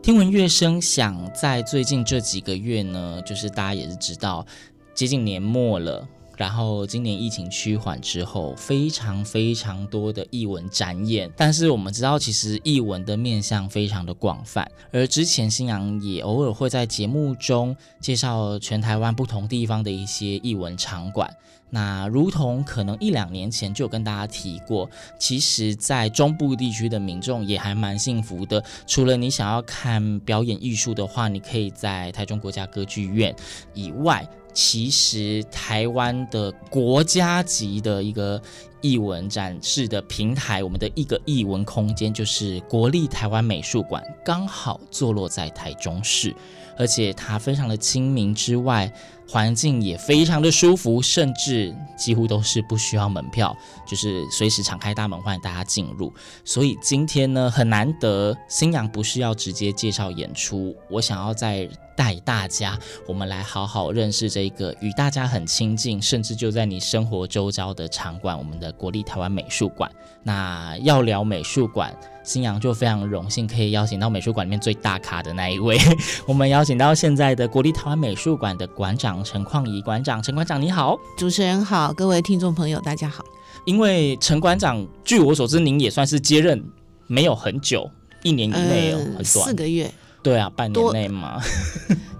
听闻乐声响，在最近这几个月呢，就是大家也是知道，接近年末了。然后今年疫情趋缓之后，非常非常多的艺文展演。但是我们知道，其实艺文的面向非常的广泛。而之前新阳也偶尔会在节目中介绍全台湾不同地方的一些艺文场馆。那如同可能一两年前就有跟大家提过，其实，在中部地区的民众也还蛮幸福的。除了你想要看表演艺术的话，你可以在台中国家歌剧院以外。其实台湾的国家级的一个艺文展示的平台，我们的一个艺文空间就是国立台湾美术馆，刚好坐落在台中市，而且它非常的亲民之外，环境也非常的舒服，甚至几乎都是不需要门票，就是随时敞开大门欢迎大家进入。所以今天呢，很难得，星洋不是要直接介绍演出，我想要再。带大家，我们来好好认识这个与大家很亲近，甚至就在你生活周遭的场馆——我们的国立台湾美术馆。那要聊美术馆，星洋就非常荣幸可以邀请到美术馆里面最大咖的那一位。我们邀请到现在的国立台湾美术馆的馆长陈旷仪馆长，陈馆长你好，主持人好，各位听众朋友大家好。因为陈馆长，据我所知，您也算是接任没有很久，一年以内哦，很短，四个月。对啊，半年内嘛，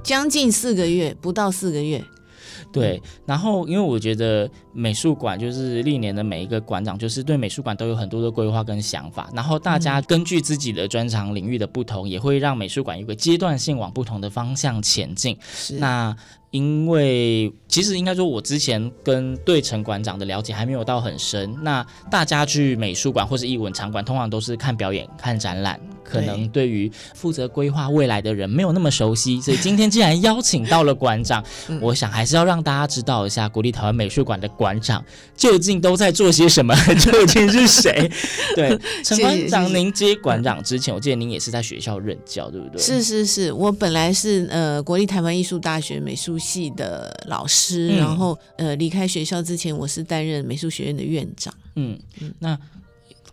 将近四个月，不到四个月。对，然后因为我觉得美术馆就是历年的每一个馆长，就是对美术馆都有很多的规划跟想法，然后大家根据自己的专长领域的不同，嗯、也会让美术馆有个阶段性往不同的方向前进。是那。因为其实应该说，我之前跟对陈馆长的了解还没有到很深。那大家去美术馆或是艺文场馆，通常都是看表演、看展览，可能对于负责规划未来的人没有那么熟悉。所以今天既然邀请到了馆长，我想还是要让大家知道一下国立台湾美术馆的馆长究竟都在做些什么，究竟是谁？对，陈馆长，您接馆长之前，我记得您也是在学校任教，对不对？是是是，我本来是呃国立台湾艺术大学美术系的老师，然后呃离开学校之前，我是担任美术学院的院长。嗯嗯，那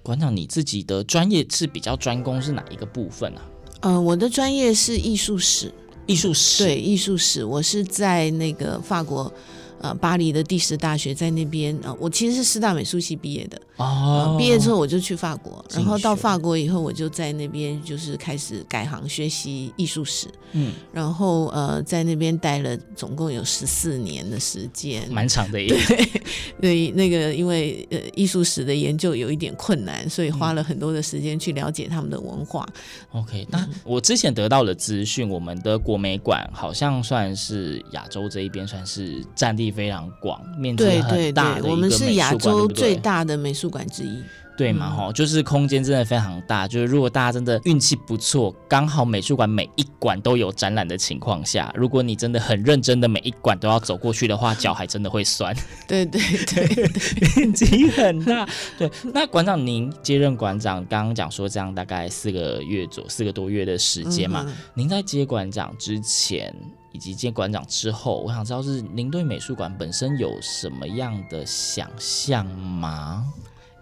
馆长你自己的专业是比较专攻是哪一个部分啊？呃，我的专业是艺术史，艺术史对艺术史，我是在那个法国。呃，巴黎的第十大学在那边啊、呃，我其实是师大美术系毕业的哦、呃。毕业之后我就去法国，然后到法国以后，我就在那边就是开始改行学习艺术史。嗯，然后呃，在那边待了总共有十四年的时间，蛮长的。对，对，那个因为呃艺术史的研究有一点困难，所以花了很多的时间去了解他们的文化。嗯、OK，那我之前得到的资讯，我们的国美馆好像算是亚洲这一边算是占地。非常广，面积很大的一个美术馆，对对对，我们是亚洲最大的美术馆之一。对嘛？哈、嗯，就是空间真的非常大。就是如果大家真的运气不错，刚好美术馆每一馆都有展览的情况下，如果你真的很认真的每一馆都要走过去的话，脚还真的会酸。对 对对，面积很大。对，那馆长您接任馆长，刚刚讲说这样大概四个月左四个多月的时间嘛？嗯、您在接馆长之前以及接馆长之后，我想知道是您对美术馆本身有什么样的想象吗？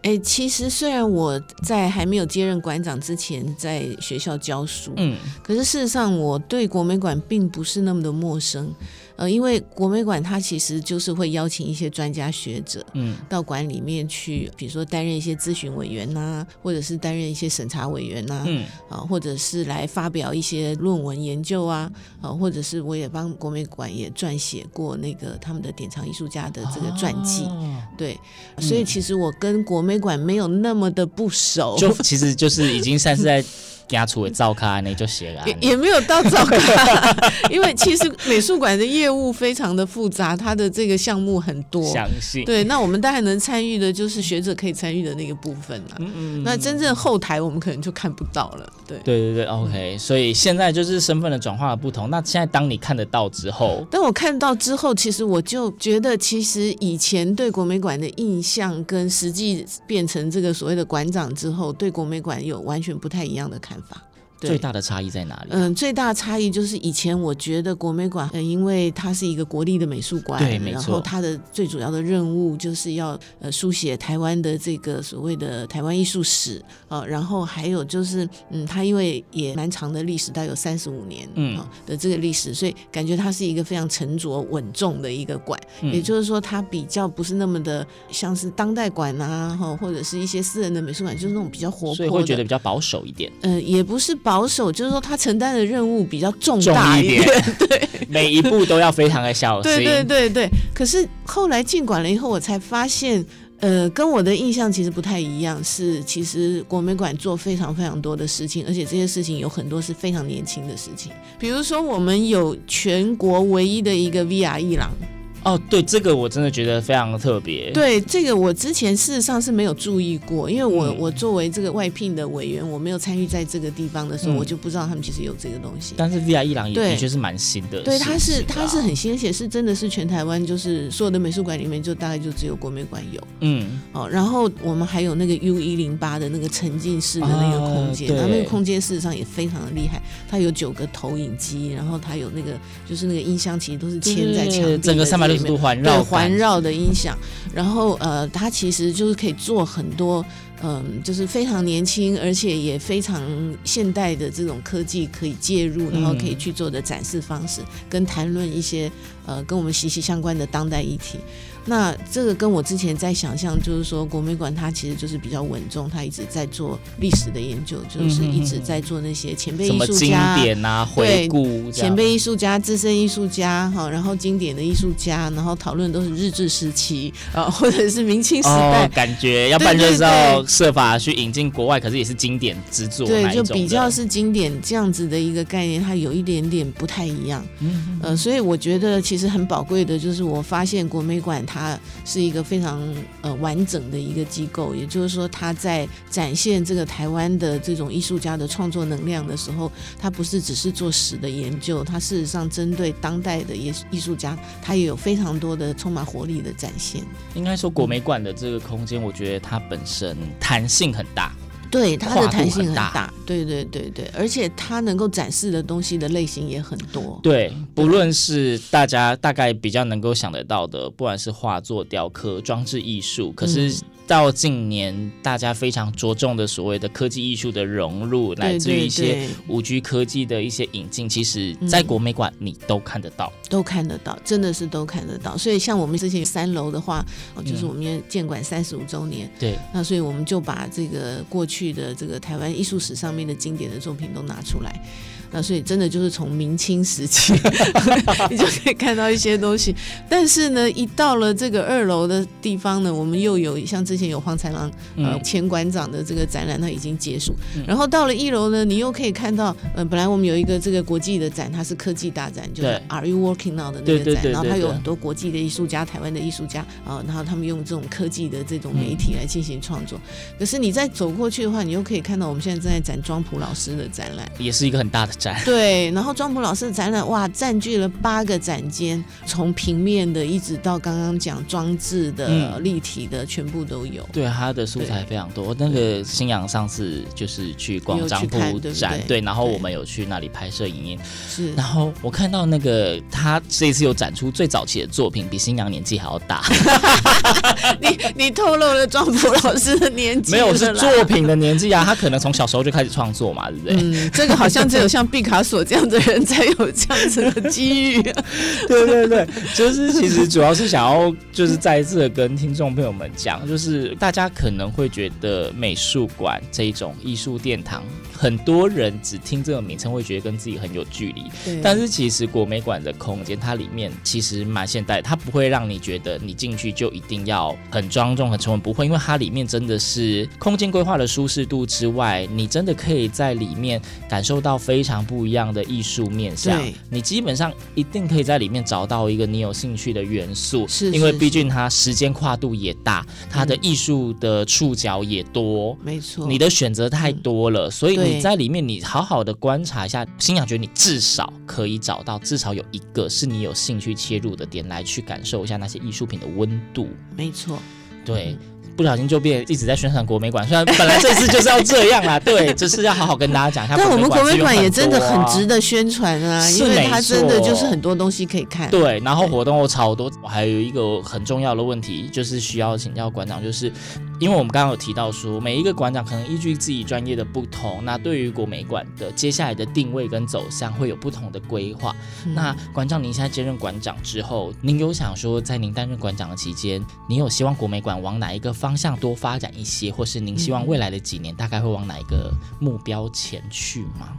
哎，其实虽然我在还没有接任馆长之前在学校教书，嗯，可是事实上我对国美馆并不是那么的陌生。呃，因为国美馆它其实就是会邀请一些专家学者，嗯，到馆里面去，比如说担任一些咨询委员呐、啊，或者是担任一些审查委员呐、啊，嗯，啊，或者是来发表一些论文研究啊，啊，或者是我也帮国美馆也撰写过那个他们的典藏艺术家的这个传记，哦、对，所以其实我跟国美馆没有那么的不熟，就其实就是已经算是在。家出的照卡那就写了，也也没有到照卡，因为其实美术馆的业务非常的复杂，它的这个项目很多，相信对。那我们当然能参与的，就是学者可以参与的那个部分了。嗯嗯。那真正后台我们可能就看不到了。对对对对，OK。所以现在就是身份的转化的不同。那现在当你看得到之后，当我看到之后，其实我就觉得，其实以前对国美馆的印象，跟实际变成这个所谓的馆长之后，对国美馆有完全不太一样的看法。最大的差异在哪里？嗯，最大的差异就是以前我觉得国美馆，呃，因为它是一个国立的美术馆，对，没错。然后它的最主要的任务就是要呃书写台湾的这个所谓的台湾艺术史啊、呃，然后还有就是嗯，它因为也蛮长的历史，大概有三十五年嗯的这个历史，所以感觉它是一个非常沉着稳重的一个馆。嗯、也就是说，它比较不是那么的像是当代馆啊，哈，或者是一些私人的美术馆，就是那种比较活泼，所以会觉得比较保守一点。嗯、呃，也不是保。保守就是说，他承担的任务比较重大一点，对，每一步都要非常的小心。对对对对。可是后来进馆了以后，我才发现，呃，跟我的印象其实不太一样。是，其实国美馆做非常非常多的事情，而且这些事情有很多是非常年轻的事情。比如说，我们有全国唯一的一个 VR 艺廊。哦，对，这个我真的觉得非常的特别。对，这个我之前事实上是没有注意过，因为我、嗯、我作为这个外聘的委员，我没有参与在这个地方的时候，嗯、我就不知道他们其实有这个东西。但是 VR 一郎也的确是蛮新的，对，它是它是很新，而且是真的是全台湾就是所有的美术馆里面，就大概就只有国美馆有。嗯，哦，然后我们还有那个 U 一零八的那个沉浸式的那个空间，它、啊、那个空间事实上也非常的厉害，它有九个投影机，然后它有那个就是那个音箱，其实都是嵌在墙壁，整个三百六十度环绕。环绕的音响，然后呃，它其实就是可以做很多，嗯、呃，就是非常年轻，而且也非常现代的这种科技可以介入，然后可以去做的展示方式，跟谈论一些呃跟我们息息相关的当代议题。那这个跟我之前在想象，就是说国美馆它其实就是比较稳重，它一直在做历史的研究，就是一直在做那些前辈艺术家、经典啊、回顾前辈艺术家、资深艺术家哈，然后经典的艺术家，然后讨论都是日治时期 啊，或者是明清时代，哦、感觉要不然就是要设法去引进国外，可是也是经典之作，对，就比较是经典这样子的一个概念，它有一点点不太一样，嗯，呃，所以我觉得其实很宝贵的就是我发现国美馆。它它是一个非常呃完整的一个机构，也就是说，它在展现这个台湾的这种艺术家的创作能量的时候，它不是只是做史的研究，它事实上针对当代的艺艺术家，它也有非常多的充满活力的展现。应该说，国美馆的这个空间，我觉得它本身弹性很大。对，它的弹性很大，对对对对，而且它能够展示的东西的类型也很多。对，不论是大家大概比较能够想得到的，不管是画作、雕刻、装置艺术，可是。嗯到近年，大家非常着重的所谓的科技艺术的融入，来自于一些五 G 科技的一些引进，其实，在国美馆你都看得到，都看得到，真的是都看得到。所以，像我们之前三楼的话，就是我们建馆三十五周年，对，那所以我们就把这个过去的这个台湾艺术史上面的经典的作品都拿出来。那所以真的就是从明清时期，你就可以看到一些东西。但是呢，一到了这个二楼的地方呢，我们又有像之前有黄才郎呃前馆长的这个展览，它已经结束。然后到了一楼呢，你又可以看到呃，本来我们有一个这个国际的展，它是科技大展，就是 Are You Working Now 的那个展。然后它有很多国际的艺术家、台湾的艺术家啊，然后他们用这种科技的这种媒体来进行创作。可是你再走过去的话，你又可以看到我们现在正在展庄普老师的展览，也是一个很大的。对，然后庄普老师的展览哇，占据了八个展间，从平面的一直到刚刚讲装置的、嗯、立体的，全部都有。对，他的素材非常多。那个新阳上次就是去逛庄普展，对，对，然后我们有去那里拍摄影音。是，然后我看到那个他这一次有展出最早期的作品，比新阳年纪还要大。你你透露了庄普老师的年纪？没有，是作品的年纪啊，他可能从小时候就开始创作嘛，对不对？嗯，这个好像只有像。毕卡索这样的人才有这样子的机遇。对对对，就是其实主要是想要就是再一次的跟听众朋友们讲，就是大家可能会觉得美术馆这一种艺术殿堂，很多人只听这个名称会觉得跟自己很有距离。对。但是其实国美馆的空间，它里面其实蛮现代，它不会让你觉得你进去就一定要很庄重、很沉稳，不会，因为它里面真的是空间规划的舒适度之外，你真的可以在里面感受到非常不一样的艺术面向。对。你基本上一定可以在里面找到一个你有兴趣的元素，是，因为毕竟它时间跨度也大，它的艺术的触角也多，没错，你的选择太多了，所以你在里面你好好的观察一下，新想觉得你至少可以找到至少有一个是你有兴趣切入的点，来去感受一下那些艺术品的温度。没错，对。嗯不小心就变一直在宣传国美馆，虽然本来这次就是要这样啦，对，只是要好好跟大家讲一下。但我们国美馆也真的很值得宣传啊，因为它真的就是很多东西可以看。对，然后活动又超多，还有一个很重要的问题就是需要请教馆长，就是。因为我们刚刚有提到说，每一个馆长可能依据自己专业的不同，那对于国美馆的接下来的定位跟走向会有不同的规划。嗯、那馆长，您现在接任馆长之后，您有想说，在您担任馆长的期间，您有希望国美馆往哪一个方向多发展一些，或是您希望未来的几年大概会往哪一个目标前去吗？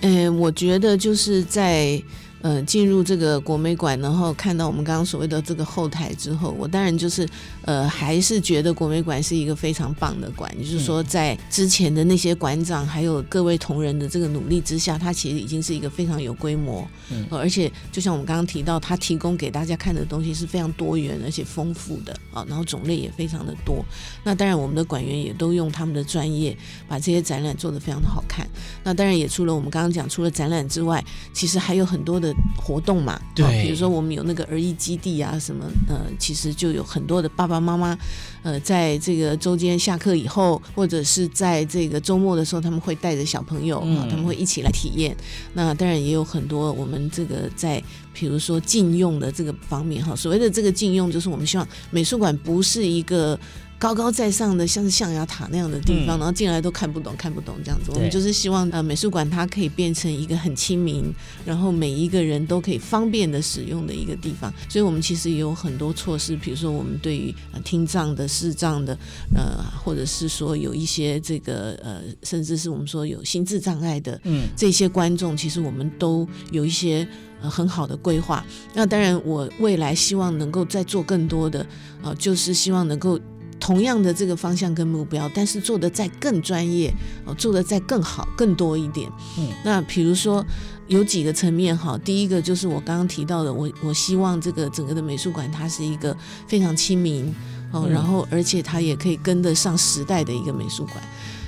嗯，我觉得就是在。呃，进入这个国美馆，然后看到我们刚刚所谓的这个后台之后，我当然就是呃，还是觉得国美馆是一个非常棒的馆。就是说，在之前的那些馆长还有各位同仁的这个努力之下，它其实已经是一个非常有规模，嗯，而且就像我们刚刚提到，它提供给大家看的东西是非常多元而且丰富的啊，然后种类也非常的多。那当然，我们的馆员也都用他们的专业把这些展览做得非常的好看。那当然，也除了我们刚刚讲，除了展览之外，其实还有很多的。活动嘛，对，比如说我们有那个儿艺基地啊，什么呃，其实就有很多的爸爸妈妈，呃，在这个周间下课以后，或者是在这个周末的时候，他们会带着小朋友他们会一起来体验。那当然也有很多我们这个在，比如说禁用的这个方面哈，所谓的这个禁用，就是我们希望美术馆不是一个。高高在上的，像是象牙塔那样的地方，嗯、然后进来都看不懂，看不懂这样子。我们就是希望呃，美术馆它可以变成一个很亲民，然后每一个人都可以方便的使用的一个地方。所以，我们其实也有很多措施，比如说我们对于呃听障的、视障的，呃，或者是说有一些这个呃，甚至是我们说有心智障碍的，嗯，这些观众，其实我们都有一些呃很好的规划。那当然，我未来希望能够再做更多的，呃，就是希望能够。同样的这个方向跟目标，但是做的再更专业，哦，做的再更好、更多一点。嗯，那比如说有几个层面哈，第一个就是我刚刚提到的，我我希望这个整个的美术馆它是一个非常亲民哦，然后而且它也可以跟得上时代的一个美术馆。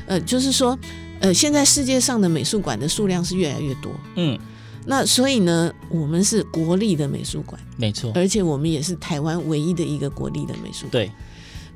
呃，就是说，呃，现在世界上的美术馆的数量是越来越多。嗯，那所以呢，我们是国立的美术馆，没错，而且我们也是台湾唯一的一个国立的美术馆。对。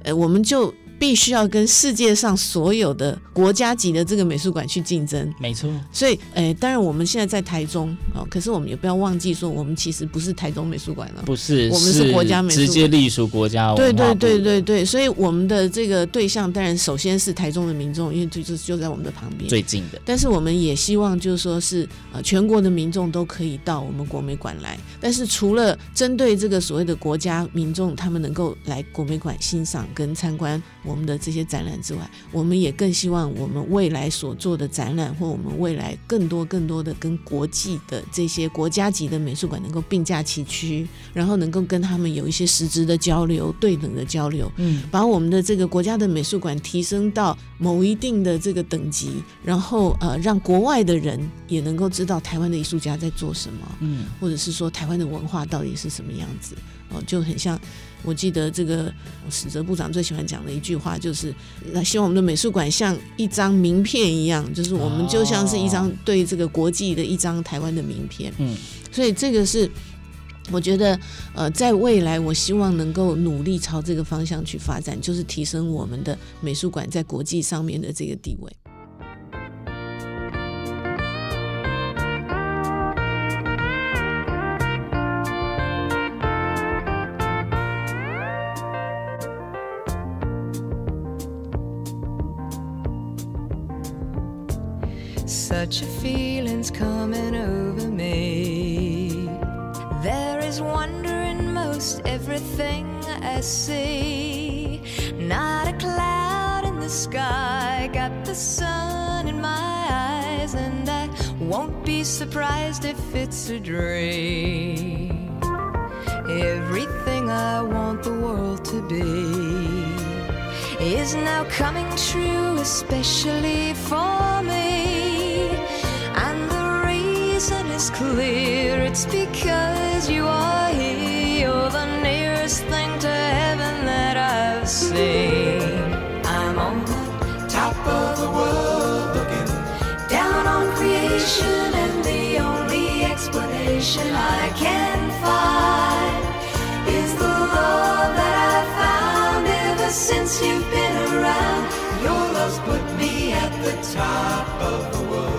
呃，我们就。必须要跟世界上所有的国家级的这个美术馆去竞争，没错。所以，呃，当然我们现在在台中哦，可是我们也不要忘记说，我们其实不是台中美术馆了，不是，我们是国家美术馆，直接隶属国家。对对对对对，所以我们的这个对象当然首先是台中的民众，因为就就就在我们的旁边，最近的。但是我们也希望就是说是呃全国的民众都可以到我们国美馆来。但是除了针对这个所谓的国家民众，他们能够来国美馆欣赏跟参观。我们的这些展览之外，我们也更希望我们未来所做的展览，或我们未来更多更多的跟国际的这些国家级的美术馆能够并驾齐驱，然后能够跟他们有一些实质的交流、对等的交流，嗯，把我们的这个国家的美术馆提升到某一定的这个等级，然后呃，让国外的人也能够知道台湾的艺术家在做什么，嗯，或者是说台湾的文化到底是什么样子，哦，就很像。我记得这个史哲部长最喜欢讲的一句话，就是那希望我们的美术馆像一张名片一样，就是我们就像是一张对这个国际的一张台湾的名片。嗯，所以这个是我觉得呃，在未来我希望能够努力朝这个方向去发展，就是提升我们的美术馆在国际上面的这个地位。If it's a dream. Everything I want the world to be is now coming true, especially for me. And the reason is clear it's because you are here. You're the nearest thing to heaven that I've seen. I'm on the top of the world, looking down on creation, explanation I can find is the love that I found ever since you've been around. Your love's put me at the top of the world.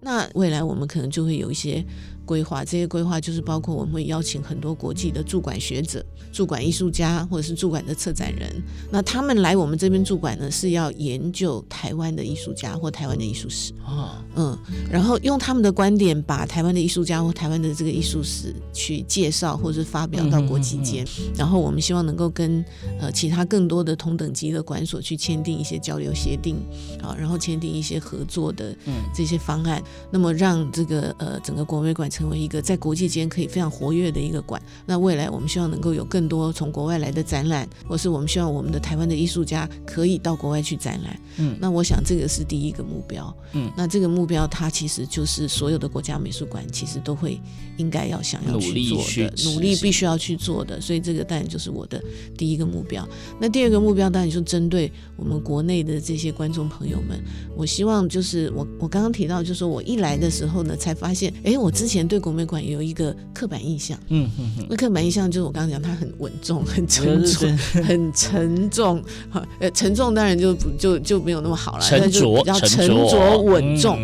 那未来我们可能就会有一些 规划，这些规划就是包括我们会邀请很多国际的驻馆学者、驻馆艺术家或者是驻馆的策展人，那他们来我们这边驻馆呢，是要研究台湾的艺术家或台湾的艺术史。啊，嗯，然后用他们的观点把台湾的艺术家或台湾的这个艺术史去介绍或者发表到国际间，然后我们希望能够跟呃其他更多的同等级的馆所去签订一些交流协定啊，然后签订一些合作的这些方案，那么让这个呃整个国美馆成为一个在国际间可以非常活跃的一个馆。那未来我们希望能够有更多从国外来的展览，或是我们希望我们的台湾的艺术家可以到国外去展览。嗯，那我想这个是第一个目标。嗯，那这个目标它其实就是所有的国家美术馆其实都会应该要想要去做的，努力必须要去做的。所以这个当然就是我的第一个目标。那第二个目标当然就针对我们国内的这些观众朋友们，我希望就是我我刚刚提到，就是说我一来的时候呢，才发现，哎，我之前对国美馆有一个刻板印象。嗯嗯嗯。那刻板印象就是我刚刚讲，它很稳重、很沉重、很沉重。哈，呃，沉重当然就不就就没有那么好了，沉着、比较沉着稳重。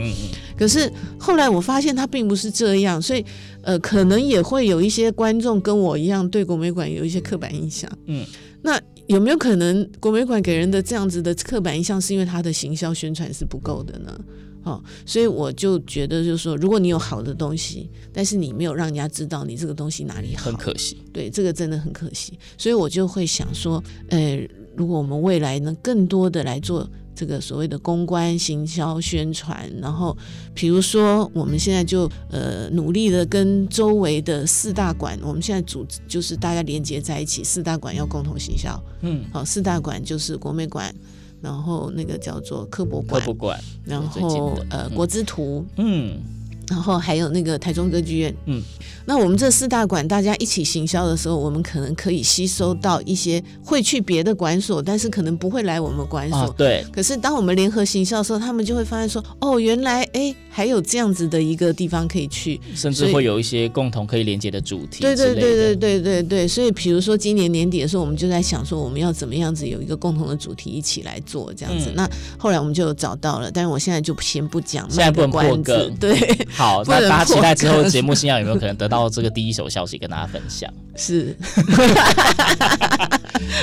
可是后来我发现它并不是这样，所以呃，可能也会有一些观众跟我一样对国美馆有一些刻板印象。嗯，那有没有可能国美馆给人的这样子的刻板印象，是因为它的行销宣传是不够的呢？哦，所以我就觉得，就是说，如果你有好的东西，但是你没有让人家知道你这个东西哪里好，很可惜。对，这个真的很可惜。所以我就会想说，呃，如果我们未来能更多的来做这个所谓的公关、行销、宣传，然后比如说我们现在就呃努力的跟周围的四大馆，我们现在组织就是大家连接在一起，四大馆要共同行销。嗯，好，四大馆就是国美馆。然后那个叫做科博馆，科博馆，然后呃国之图，嗯，然后还有那个台中歌剧院，嗯。那我们这四大馆大家一起行销的时候，我们可能可以吸收到一些会去别的馆所，但是可能不会来我们馆所。啊、对。可是当我们联合行销的时候，他们就会发现说，哦，原来哎还有这样子的一个地方可以去，甚至会有一些共同可以连接的主题。对对对对对对对。所以比如说今年年底的时候，我们就在想说，我们要怎么样子有一个共同的主题一起来做这样子。嗯、那后来我们就找到了，但是我现在就先不讲，现在不能破梗。对。好，那大家期待之后节目新样有没有可能得到？到这个第一手消息跟大家分享，是，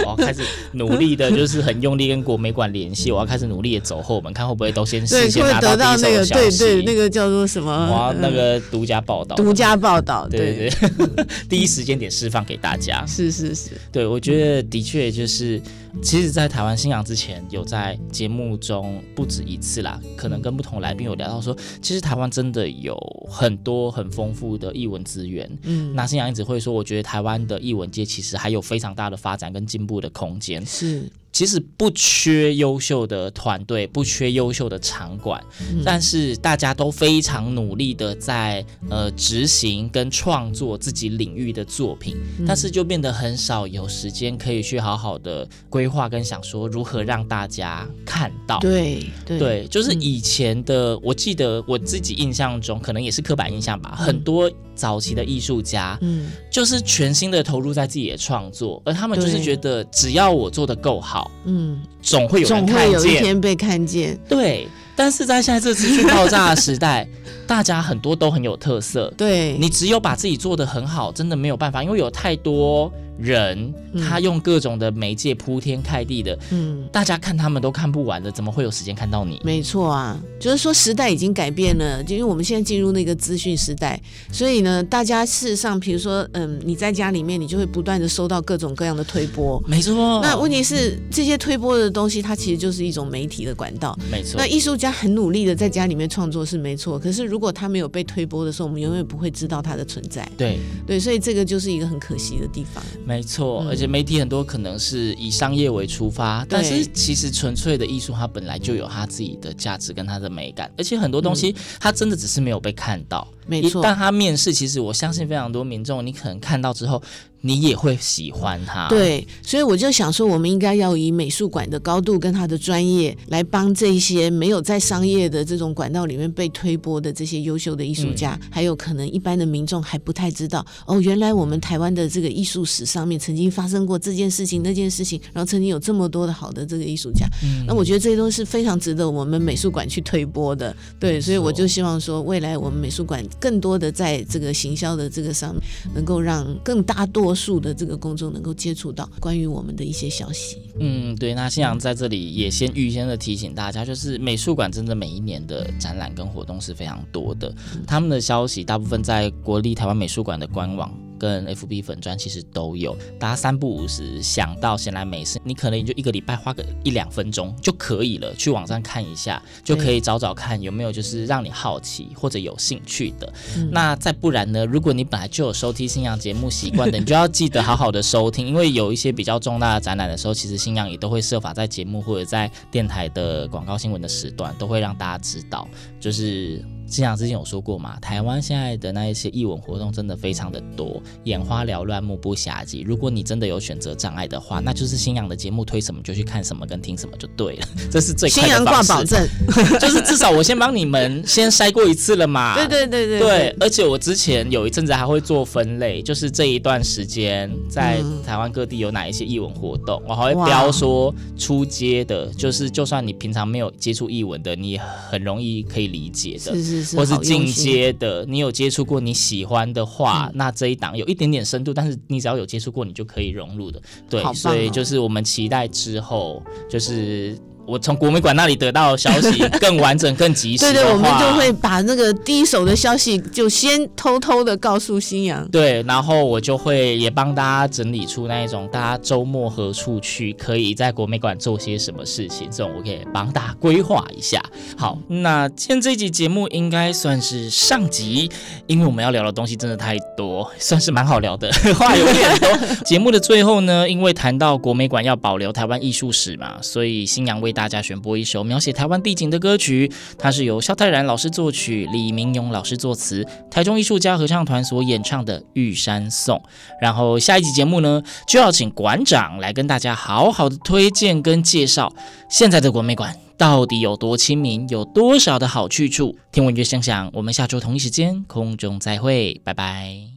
我要开始努力的，就是很用力跟国美馆联系。我要开始努力的走后门，看会不会都先事先拿到第一手消息。对对，那个叫做什么？我要那个独家报道，独家报道，对对对，第一时间点释放给大家。是是是，对我觉得的确就是。其实，在台湾新阳之前，有在节目中不止一次啦，可能跟不同来宾有聊到说，其实台湾真的有很多很丰富的译文资源。嗯，那新阳一直会说，我觉得台湾的译文界其实还有非常大的发展跟进步的空间。是。其实不缺优秀的团队，不缺优秀的场馆，嗯、但是大家都非常努力的在呃执行跟创作自己领域的作品，嗯、但是就变得很少有时间可以去好好的规划跟想说如何让大家看到。对对，对，就是以前的，嗯、我记得我自己印象中，可能也是刻板印象吧，嗯、很多早期的艺术家，嗯，就是全心的投入在自己的创作，而他们就是觉得只要我做的够好。嗯，总会有人看见，总会有一天被看见。对，但是在现在这资讯爆炸的时代，大家很多都很有特色。对，你只有把自己做的很好，真的没有办法，因为有太多人，他用各种的媒介铺天盖地的，嗯，大家看他们都看不完的，怎么会有时间看到你？没错啊，就是说时代已经改变了，就因为我们现在进入那个资讯时代，所以呢，大家事实上，比如说，嗯，你在家里面，你就会不断的收到各种各样的推播，没错。那问题是，这些推播的东西，它其实就是一种媒体的管道，没错。那艺术家很努力的在家里面创作是没错，可是如果他没有被推播的时候，我们永远不会知道他的存在。对对，所以这个就是一个很可惜的地方。没错，而且媒体很多可能是以商业为出发，但是其实纯粹的艺术，它本来就有它自己的价值跟它的美感，而且很多东西它真的只是没有被看到。没错，但他面试，其实我相信非常多民众，你可能看到之后。你也会喜欢他，对，所以我就想说，我们应该要以美术馆的高度跟他的专业来帮这些没有在商业的这种管道里面被推波的这些优秀的艺术家，嗯、还有可能一般的民众还不太知道哦，原来我们台湾的这个艺术史上面曾经发生过这件事情、那件事情，然后曾经有这么多的好的这个艺术家，嗯、那我觉得这些都是非常值得我们美术馆去推波的，对，所以我就希望说，未来我们美术馆更多的在这个行销的这个上面，能够让更大多。数的这个公众能够接触到关于我们的一些消息。嗯，对。那新阳在这里也先预先的提醒大家，就是美术馆真的每一年的展览跟活动是非常多的，他们的消息大部分在国立台湾美术馆的官网。跟 FB 粉砖其实都有，大家三不五时想到闲来没事，你可能也就一个礼拜花个一两分钟就可以了，去网上看一下，就可以找找看有没有就是让你好奇或者有兴趣的。嗯、那再不然呢，如果你本来就有收听新阳节目习惯的，你就要记得好好的收听，因为有一些比较重大的展览的时候，其实新阳也都会设法在节目或者在电台的广告新闻的时段，都会让大家知道，就是。新阳之前有说过嘛，台湾现在的那一些艺文活动真的非常的多，眼花缭乱，目不暇接。如果你真的有选择障碍的话，那就是新阳的节目推什么就去看什么跟听什么就对了，这是最。新阳挂保证，就是至少我先帮你们先筛过一次了嘛。对对对对。对，而且我之前有一阵子还会做分类，就是这一段时间在台湾各地有哪一些艺文活动，我还会标说出街的，就是就算你平常没有接触艺文的，你也很容易可以理解的。是是。或是进阶的，你有接触过你喜欢的话，嗯、那这一档有一点点深度，但是你只要有接触过，你就可以融入的。对，哦、所以就是我们期待之后就是。我从国美馆那里得到消息更完整、更及时。对对，我们就会把那个第一手的消息就先偷偷的告诉新阳。对，然后我就会也帮大家整理出那一种大家周末何处去，可以在国美馆做些什么事情，这种我可以帮大家规划一下。好，那今天这一集节目应该算是上集，因为我们要聊的东西真的太多，算是蛮好聊的，话有点多。节目的最后呢，因为谈到国美馆要保留台湾艺术史嘛，所以新阳为大家选播一首描写台湾地景的歌曲，它是由萧泰然老师作曲，李明勇老师作词，台中艺术家合唱团所演唱的《玉山颂》。然后下一集节目呢，就要请馆长来跟大家好好的推荐跟介绍现在的国美馆到底有多亲民，有多少的好去处。听闻乐声响，我们下周同一时间空中再会，拜拜。